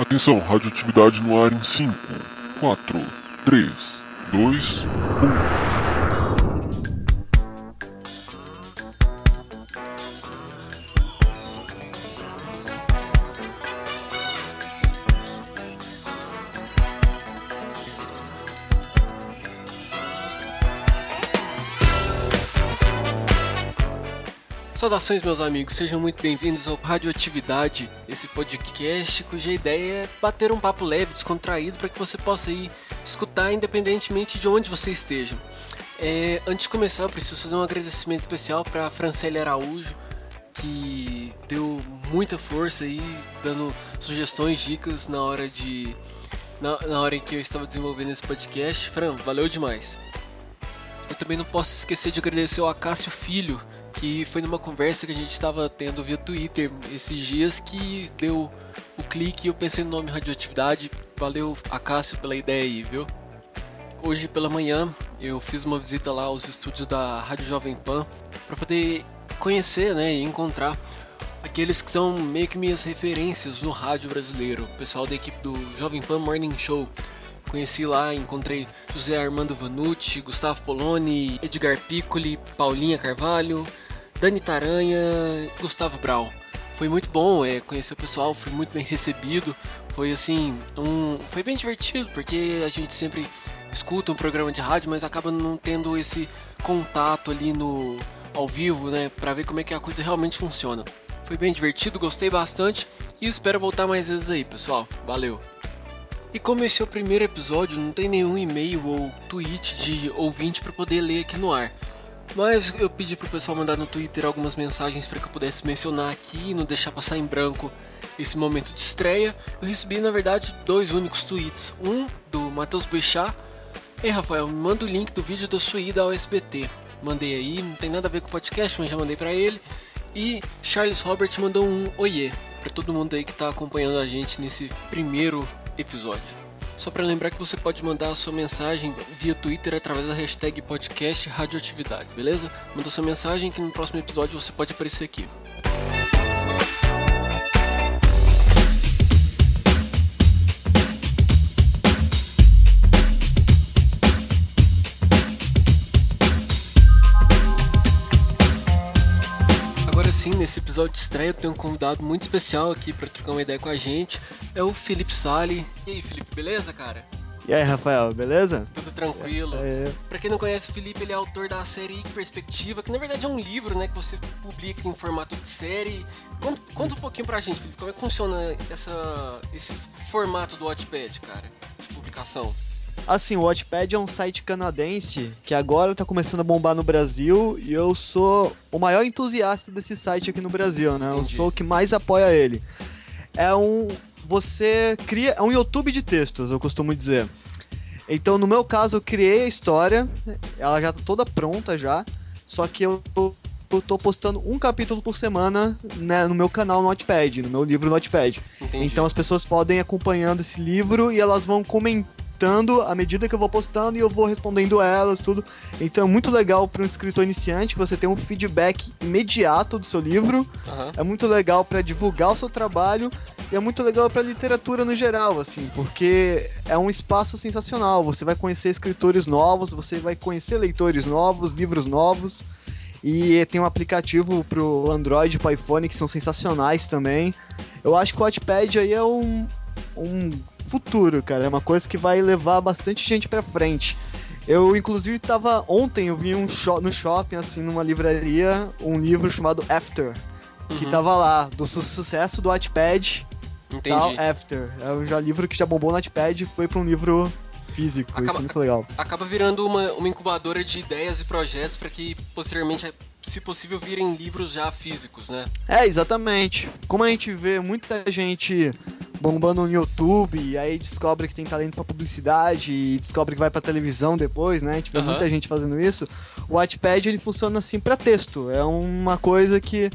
Atenção, radioatividade no ar em 5, 4, 3, 2, 1. Saudações, meus amigos, sejam muito bem-vindos ao Radioatividade, esse podcast cuja ideia é bater um papo leve, descontraído, para que você possa ir escutar independentemente de onde você esteja. É, antes de começar, eu preciso fazer um agradecimento especial para a Francelle Araújo, que deu muita força aí, dando sugestões, dicas na hora de. Na, na hora em que eu estava desenvolvendo esse podcast. Fran, valeu demais. Eu também não posso esquecer de agradecer ao Acácio Filho, que foi numa conversa que a gente estava tendo via Twitter esses dias que deu o clique e eu pensei no nome Radioatividade. Valeu, Acácio, pela ideia aí, viu? Hoje pela manhã eu fiz uma visita lá aos estúdios da Rádio Jovem Pan para poder conhecer né, e encontrar aqueles que são meio que minhas referências no rádio brasileiro, o pessoal da equipe do Jovem Pan Morning Show. Conheci lá, encontrei José Armando Vanucci, Gustavo Poloni, Edgar Piccoli, Paulinha Carvalho, Dani Taranha, Gustavo Brau. Foi muito bom é, conhecer o pessoal, fui muito bem recebido. Foi assim, um, foi bem divertido, porque a gente sempre escuta um programa de rádio, mas acaba não tendo esse contato ali no ao vivo, né, para ver como é que a coisa realmente funciona. Foi bem divertido, gostei bastante e espero voltar mais vezes aí, pessoal. Valeu. E como esse é o primeiro episódio, não tem nenhum e-mail ou tweet de ouvinte para poder ler aqui no ar. Mas eu pedi pro pessoal mandar no Twitter algumas mensagens para que eu pudesse mencionar aqui e não deixar passar em branco esse momento de estreia. Eu recebi, na verdade, dois únicos tweets. Um do Matheus Bechá. Ei, Rafael, me manda o link do vídeo da sua ida ao SBT. Mandei aí, não tem nada a ver com o podcast, mas já mandei para ele. E Charles Robert mandou um oiê para todo mundo aí que tá acompanhando a gente nesse primeiro episódio. Só para lembrar que você pode mandar a sua mensagem via Twitter através da hashtag podcast radioatividade, beleza? Manda sua mensagem que no próximo episódio você pode aparecer aqui. Nesse episódio de estreia eu tenho um convidado muito especial aqui para trocar uma ideia com a gente. É o Felipe Sali. E aí, Felipe, beleza, cara? E aí, Rafael, beleza? Tudo tranquilo. É, Pra quem não conhece o Felipe, ele é autor da série Perspectiva, que na verdade é um livro, né, que você publica em formato de série. Conta, conta um pouquinho pra gente, Felipe, como é que funciona essa, esse formato do Watchpad, cara, de publicação. Assim, o Watchpad é um site canadense que agora tá começando a bombar no Brasil e eu sou o maior entusiasta desse site aqui no Brasil, né? Eu Entendi. sou o que mais apoia ele. É um. Você cria. É um YouTube de textos, eu costumo dizer. Então, no meu caso, eu criei a história, ela já tá toda pronta já, só que eu. Eu tô postando um capítulo por semana né, no meu canal no Notepad, no meu livro no Notepad. Entendi. Então as pessoas podem ir acompanhando esse livro e elas vão comentando à medida que eu vou postando e eu vou respondendo elas, tudo. Então é muito legal para um escritor iniciante você ter um feedback imediato do seu livro. Aham. É muito legal para divulgar o seu trabalho e é muito legal para literatura no geral, assim, porque é um espaço sensacional. Você vai conhecer escritores novos, você vai conhecer leitores novos, livros novos. E tem um aplicativo pro Android e pro iPhone que são sensacionais também. Eu acho que o Wattpad aí é um, um futuro, cara. É uma coisa que vai levar bastante gente pra frente. Eu, inclusive, tava. Ontem eu vi um no shopping, assim, numa livraria, um livro chamado After. Que Uhum. tava lá, do su- sucesso do Wattpad Entendi. tal, After. É um já livro que já bombou no Wattpad foi pra um livro físico. Isso Acaba- é muito legal. Acaba virando uma, uma incubadora de ideias e projetos para que posteriormente, se possível, virem livros já físicos, né? É, exatamente. Como a gente vê muita gente bombando no YouTube, e aí descobre que tem talento pra publicidade e descobre que vai pra televisão depois, né? A gente vê Aham. muita gente fazendo isso. O Wattpad ele funciona assim pra texto. É uma coisa que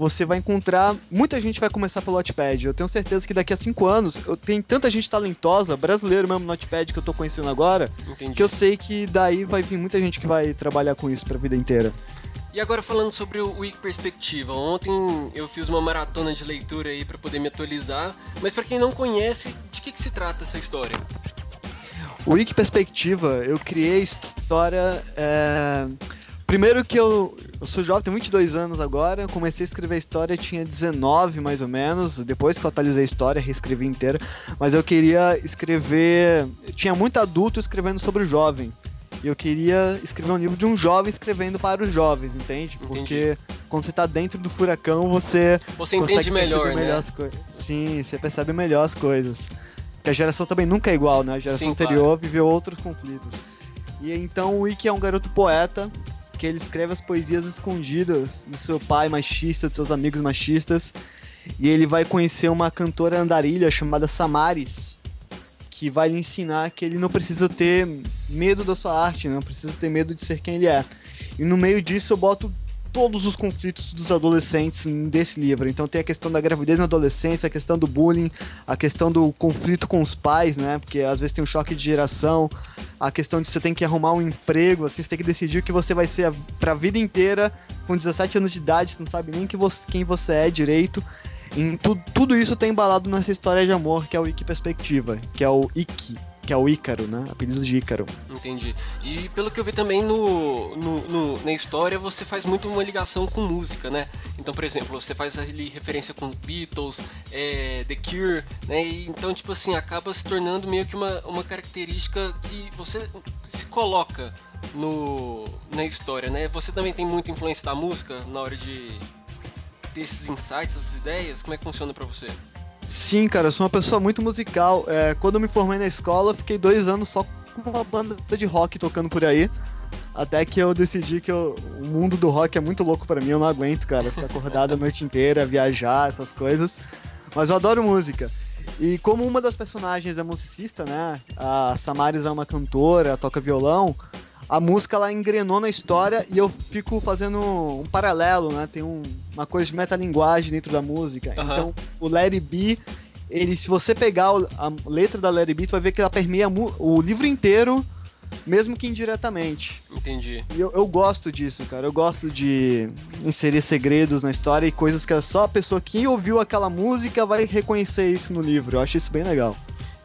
você vai encontrar. Muita gente vai começar pelo Wattpad. Eu tenho certeza que daqui a cinco anos eu tenho tanta gente talentosa, brasileiro mesmo no Wattpad que eu tô conhecendo agora, Entendi. que eu sei que daí vai vir muita gente que vai trabalhar com isso pra vida inteira. E agora falando sobre o Wiki Perspectiva, ontem eu fiz uma maratona de leitura aí para poder me atualizar, mas para quem não conhece, de que, que se trata essa história? O Wiki Perspectiva, eu criei história. É... Primeiro que eu, eu sou jovem, tenho 22 anos agora, comecei a escrever a história, tinha 19 mais ou menos, depois que eu atualizei a história, reescrevi inteira, mas eu queria escrever. Tinha muito adulto escrevendo sobre o jovem. E eu queria escrever um livro de um jovem escrevendo para os jovens, entende? Porque quando você está dentro do furacão, você. Você entende melhor, melhor né? as coisas. Sim, você percebe melhor as coisas. Porque a geração também nunca é igual, né? A geração Sim, anterior viveu outros conflitos. E então o Ikki é um garoto poeta que ele escreve as poesias escondidas do seu pai machista, dos seus amigos machistas. E ele vai conhecer uma cantora andarilha chamada Samaris, que vai lhe ensinar que ele não precisa ter medo da sua arte, não precisa ter medo de ser quem ele é. E no meio disso eu boto todos os conflitos dos adolescentes desse livro. Então tem a questão da gravidez na adolescência, a questão do bullying, a questão do conflito com os pais, né? Porque às vezes tem um choque de geração, a questão de você tem que arrumar um emprego, assim, você tem que decidir o que você vai ser pra vida inteira, com 17 anos de idade, você não sabe nem que você, quem você é direito. Em tu, tudo isso tem embalado nessa história de amor que é o Ike Perspectiva, que é o Ike, que é o Ícaro, né? Apelido de Ícaro. Entendi. E pelo que eu vi também no, no, no, na história, você faz muito uma ligação com música, né? Então, por exemplo, você faz ali referência com Beatles, é, The Cure, né? E, então, tipo assim, acaba se tornando meio que uma, uma característica que você se coloca no, na história, né? Você também tem muita influência da música na hora de ter esses insights, essas ideias? Como é que funciona para você? Sim, cara, eu sou uma pessoa muito musical. É, quando eu me formei na escola, fiquei dois anos só com uma banda de rock tocando por aí. Até que eu decidi que eu, o mundo do rock é muito louco para mim, eu não aguento, cara. Ficar acordado a noite inteira, viajar, essas coisas. Mas eu adoro música. E como uma das personagens é musicista, né? A Samaris é uma cantora, toca violão. A música ela engrenou na história e eu fico fazendo um paralelo, né? Tem um, uma coisa de metalinguagem dentro da música. Aham. Então, o Let It Be, ele, se você pegar a letra da Let It Be, tu vai ver que ela permeia o livro inteiro, mesmo que indiretamente. Entendi. E eu, eu gosto disso, cara. Eu gosto de inserir segredos na história e coisas que só a pessoa que ouviu aquela música vai reconhecer isso no livro. Eu acho isso bem legal.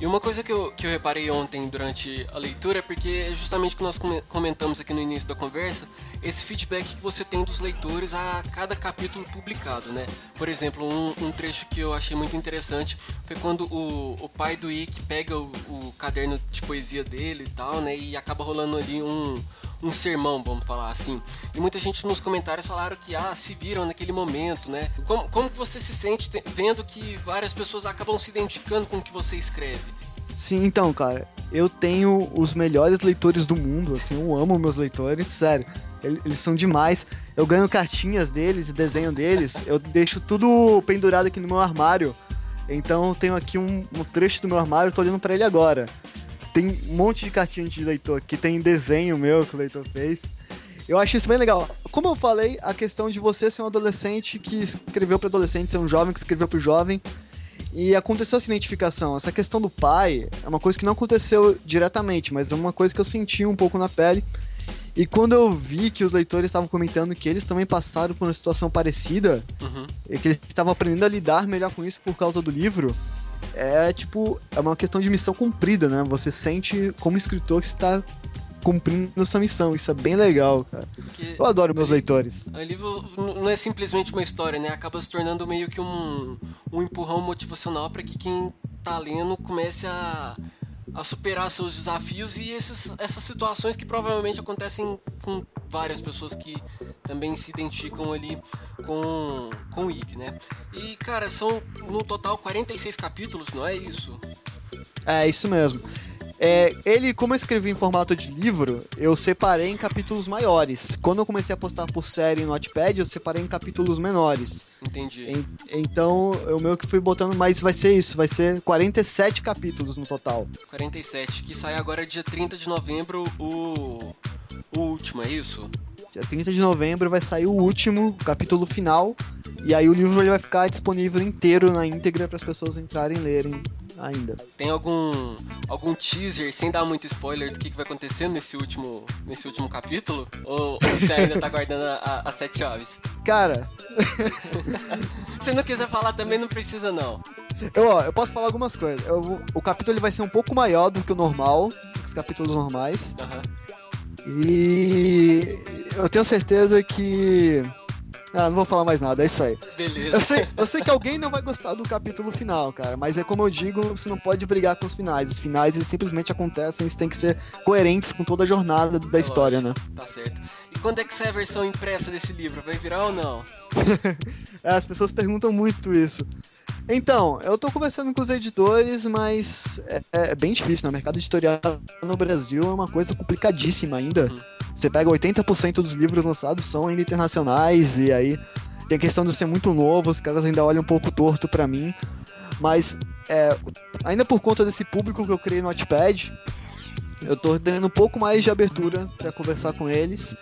E uma coisa que eu, que eu reparei ontem durante a leitura é porque é justamente o que nós come- comentamos aqui no início da conversa, esse feedback que você tem dos leitores a cada capítulo publicado, né? Por exemplo, um, um trecho que eu achei muito interessante foi quando o, o pai do Ick pega o, o caderno de poesia dele e tal, né? E acaba rolando ali um, um sermão, vamos falar assim. E muita gente nos comentários falaram que, ah, se viram naquele momento, né? Como, como que você se sente te- vendo que várias pessoas acabam se identificando com o que você escreve? Sim, então, cara, eu tenho os melhores leitores do mundo, assim, eu amo meus leitores, sério. Ele- Eles são demais. Eu ganho cartinhas deles e desenho deles. Eu deixo tudo pendurado aqui no meu armário. Então eu tenho aqui um, um trecho do meu armário, tô olhando pra ele agora. Tem um monte de cartinha de leitor aqui, tem desenho meu que o leitor fez. Eu acho isso bem legal. Como eu falei, a questão de você ser um adolescente que escreveu para adolescente, ser um jovem que escreveu para jovem, e aconteceu essa identificação. Essa questão do pai é uma coisa que não aconteceu diretamente, mas é uma coisa que eu senti um pouco na pele. E quando eu vi que os leitores estavam comentando que eles também passaram por uma situação parecida, Uhum. e que eles estavam aprendendo a lidar melhor com isso por causa do livro, é tipo, é uma questão de missão cumprida, né? Você sente como escritor que está cumprindo sua missão. Isso é bem legal, cara. Porque Eu adoro meus leitores. ali vo- não é simplesmente uma história, né? Acaba se tornando meio que um, um empurrão motivacional para que quem tá lendo comece a, a superar seus desafios e esses, essas situações que provavelmente acontecem com várias pessoas que também se identificam ali com, com o Ick, né? E, cara, são no total 46 capítulos, não é isso? É, isso mesmo. É, ele, como eu escrevi em formato de livro, eu separei em capítulos maiores. Quando eu comecei a postar por série no Notepad, eu separei em capítulos menores. Entendi. En- então, eu meio que fui botando, mas vai ser isso, vai ser 47 capítulos no total. 47, que sai agora dia 30 de novembro o, o último, é isso? Dia 30 de novembro vai sair o último, o capítulo final. E aí o livro ele vai ficar disponível inteiro na íntegra para as pessoas entrarem e lerem ainda. Tem algum algum teaser, sem dar muito spoiler, do que, que vai acontecer nesse último, nesse último capítulo? Ou, ou você ainda tá guardando as sete chaves? Cara. Se não quiser falar também, não precisa não. Eu, ó, eu posso falar algumas coisas. Eu, o capítulo ele vai ser um pouco maior do que o normal, do que os capítulos normais. Uhum. E eu tenho certeza que ah, não vou falar mais nada, é isso aí. Beleza. Eu sei, eu sei que alguém não vai gostar do capítulo final, cara, mas é como eu digo, você não pode brigar com os finais. Os finais, eles simplesmente acontecem, eles têm que ser coerentes com toda a jornada da é história, lógico, né? Tá certo. E quando é que sai a versão impressa desse livro? Vai virar ou não? é, as pessoas perguntam muito isso. Então, eu tô conversando com os editores, mas é, é bem difícil, né? O mercado editorial no Brasil é uma coisa complicadíssima ainda. Uhum. Você pega 80% dos livros lançados são ainda internacionais, e aí tem a questão de ser muito novo, os caras ainda olham um pouco torto para mim. Mas, é, ainda por conta desse público que eu criei no Notepad, eu tô tendo um pouco mais de abertura para conversar com eles.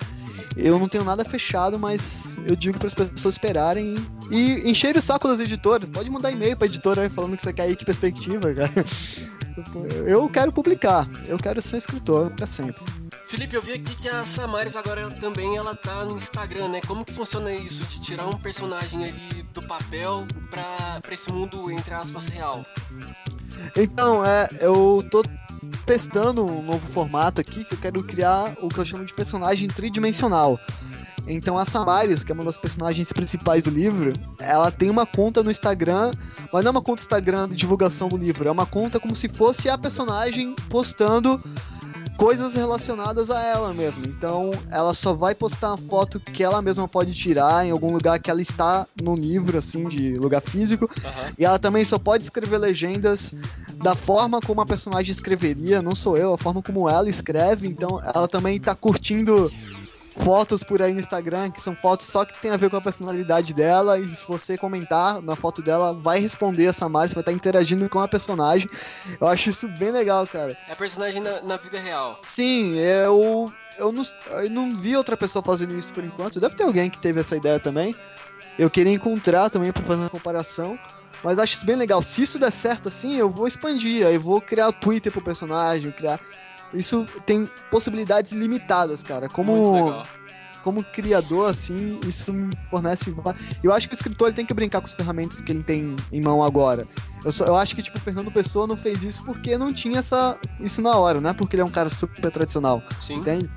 Eu não tenho nada fechado, mas eu digo para as pessoas esperarem e encher o saco das editoras. Pode mandar e-mail para editora falando que você quer ir que perspectiva, cara. Eu quero publicar, eu quero ser escritor para sempre. Felipe, eu vi aqui que a Samaris agora também ela tá no Instagram, né? Como que funciona isso de tirar um personagem ali do papel para esse mundo entre aspas real? Então, é, eu tô testando um novo formato aqui que eu quero criar o que eu chamo de personagem tridimensional. Então a Samaris, que é uma das personagens principais do livro, ela tem uma conta no Instagram, mas não é uma conta Instagram de divulgação do livro, é uma conta como se fosse a personagem postando coisas relacionadas a ela mesmo. Então, ela só vai postar uma foto que ela mesma pode tirar em algum lugar que ela está no livro, assim, de lugar físico. Uhum. E ela também só pode escrever legendas da forma como a personagem escreveria, não sou eu, a forma como ela escreve. Então, ela também está curtindo fotos por aí no Instagram, que são fotos só que tem a ver com a personalidade dela, e se você comentar na foto dela, vai responder essa Mari, você vai estar interagindo com a personagem. Eu acho isso bem legal, cara. É a personagem na, na vida real. Sim, eu, eu, não, eu não vi outra pessoa fazendo isso por enquanto. Deve ter alguém que teve essa ideia também. Eu queria encontrar também para fazer uma comparação. Mas acho isso bem legal. Se isso der certo assim, eu vou expandir. Aí vou criar o Twitter pro personagem, criar isso tem possibilidades limitadas, cara. Como como criador, assim, isso me fornece. Eu acho que o escritor ele tem que brincar com as ferramentas que ele tem em mão agora. Eu, só, eu acho que, tipo, o Fernando Pessoa não fez isso porque não tinha essa, isso na hora, não é porque ele é um cara super tradicional. Sim. Entende?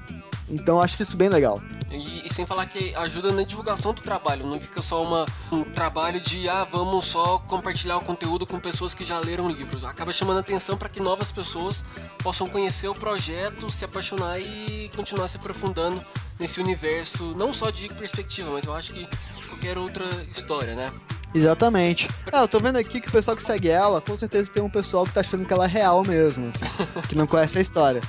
Então eu acho isso bem legal. E, e, sem falar que ajuda na divulgação do trabalho, não fica só uma, um trabalho de ah, vamos só compartilhar o conteúdo com pessoas que já leram livros. Acaba chamando atenção para que novas pessoas possam conhecer o projeto, se apaixonar e continuar se aprofundando nesse universo, não só de perspectiva, mas eu acho que de qualquer outra história, né? Exatamente. É, eu tô vendo aqui que o pessoal que segue ela, com certeza tem um pessoal que tá achando que ela é real mesmo, assim, que não conhece a história.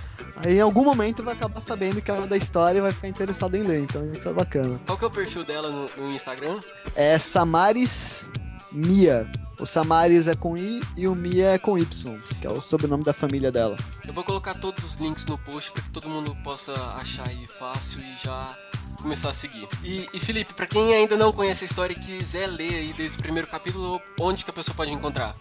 Aí em algum momento vai acabar sabendo que ela é da história e vai ficar interessado em ler, então isso é bacana. Qual que é o perfil dela no, no Instagram? É Samaris Mia. O Samaris é com I e o Mia é com Y, que é o sobrenome da família dela. Eu vou colocar todos os links no post para que todo mundo possa achar aí fácil e já começar a seguir. E, e Felipe, para quem ainda não conhece a história e quiser ler aí desde o primeiro capítulo, onde que a pessoa pode encontrar?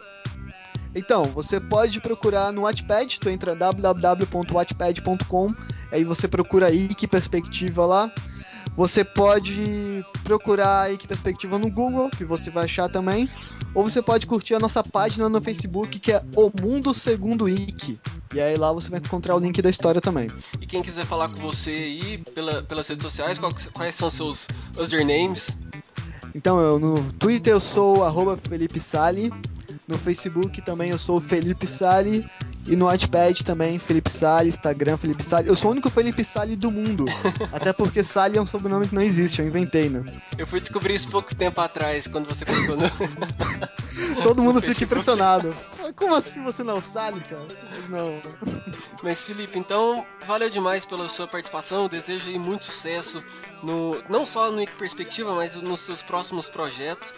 Então, você pode procurar no Wattpad, tu entra www.wattpad.com, aí você procura aí que perspectiva lá. Você pode procurar aí que perspectiva no Google, que você vai achar também. Ou você pode curtir a nossa página no Facebook, que é O Mundo Segundo Ike. E aí lá você vai encontrar o link da história também. E quem quiser falar com você aí pela, pelas redes sociais, quais são seus usernames? Então, eu, no Twitter eu sou arroba Felipe Sali, no Facebook também eu sou o Felipe Sali. E no Watchpad também, Felipe Sali, Instagram, Felipe Sali. Eu sou o único Felipe Sali do mundo. até porque Sali é um sobrenome que não existe, eu inventei, né? Eu fui descobrir isso pouco tempo atrás, quando você colocou no... Todo mundo fica impressionado. Como assim você não é Sali, cara? Não. Mas, Felipe, então, valeu demais pela sua participação. Eu desejo aí muito sucesso, no, não só no Perspectiva, mas nos seus próximos projetos.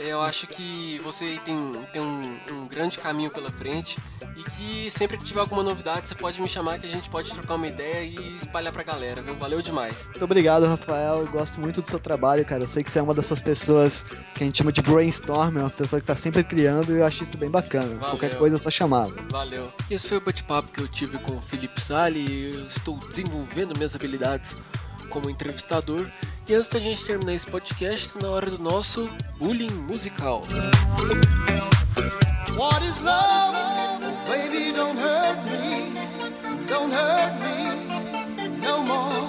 Eu acho que você tem, tem um, um grande caminho pela frente e que sempre que tiver alguma novidade você pode me chamar que a gente pode trocar uma ideia e espalhar pra galera, viu? Valeu demais. Muito obrigado, Rafael. Eu gosto muito do seu trabalho, cara. Eu sei que você é uma dessas pessoas que a gente chama de brainstorm, é uma pessoa que tá sempre criando e eu acho isso bem bacana. Valeu. Qualquer coisa é só chamar. Valeu. Esse foi o bate-papo que eu tive com o Felipe Sali. Eu estou desenvolvendo minhas habilidades como entrevistador. E antes da gente terminar esse podcast, tá na hora do nosso bullying musical. What is love? Baby, don't hurt me. Don't hurt me no more.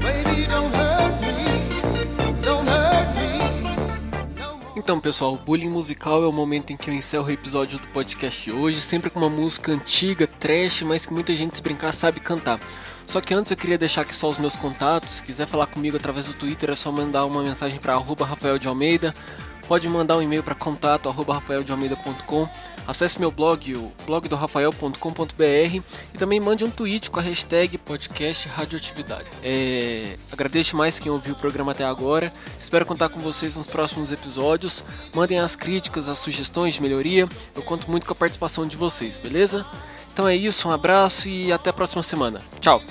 Baby, don't hurt me. Don't hurt me no more. Então, pessoal, o bullying musical é o momento em que eu encerro o episódio do podcast hoje, sempre com uma música antiga, trash, mas que muita gente se brincar sabe cantar. Só que antes eu queria deixar aqui só os meus contatos. Se quiser falar comigo através do Twitter, é só mandar uma mensagem para Rafael de Almeida. Pode mandar um e-mail para contato rafaeldealmeida.com. Acesse meu blog, o blogdorafael.com.br e também mande um tweet com a hashtag podcast radioatividade. É, agradeço mais quem ouviu o programa até agora. Espero contar com vocês nos próximos episódios. Mandem as críticas, as sugestões de melhoria. Eu conto muito com a participação de vocês, beleza? Então é isso, um abraço e até a próxima semana. Tchau!